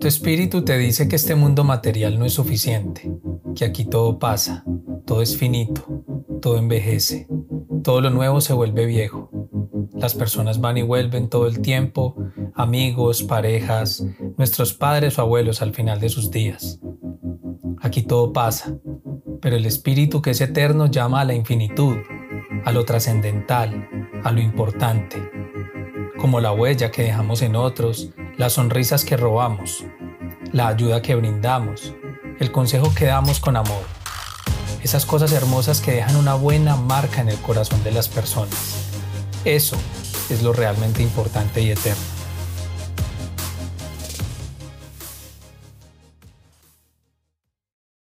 Tu espíritu te dice que este mundo material no es suficiente, que aquí todo pasa, todo es finito, todo envejece, todo lo nuevo se vuelve viejo. Las personas van y vuelven todo el tiempo, amigos, parejas, nuestros padres o abuelos al final de sus días. Aquí todo pasa, pero el espíritu que es eterno llama a la infinitud, a lo trascendental, a lo importante, como la huella que dejamos en otros, las sonrisas que robamos, la ayuda que brindamos, el consejo que damos con amor, esas cosas hermosas que dejan una buena marca en el corazón de las personas. Eso es lo realmente importante y eterno.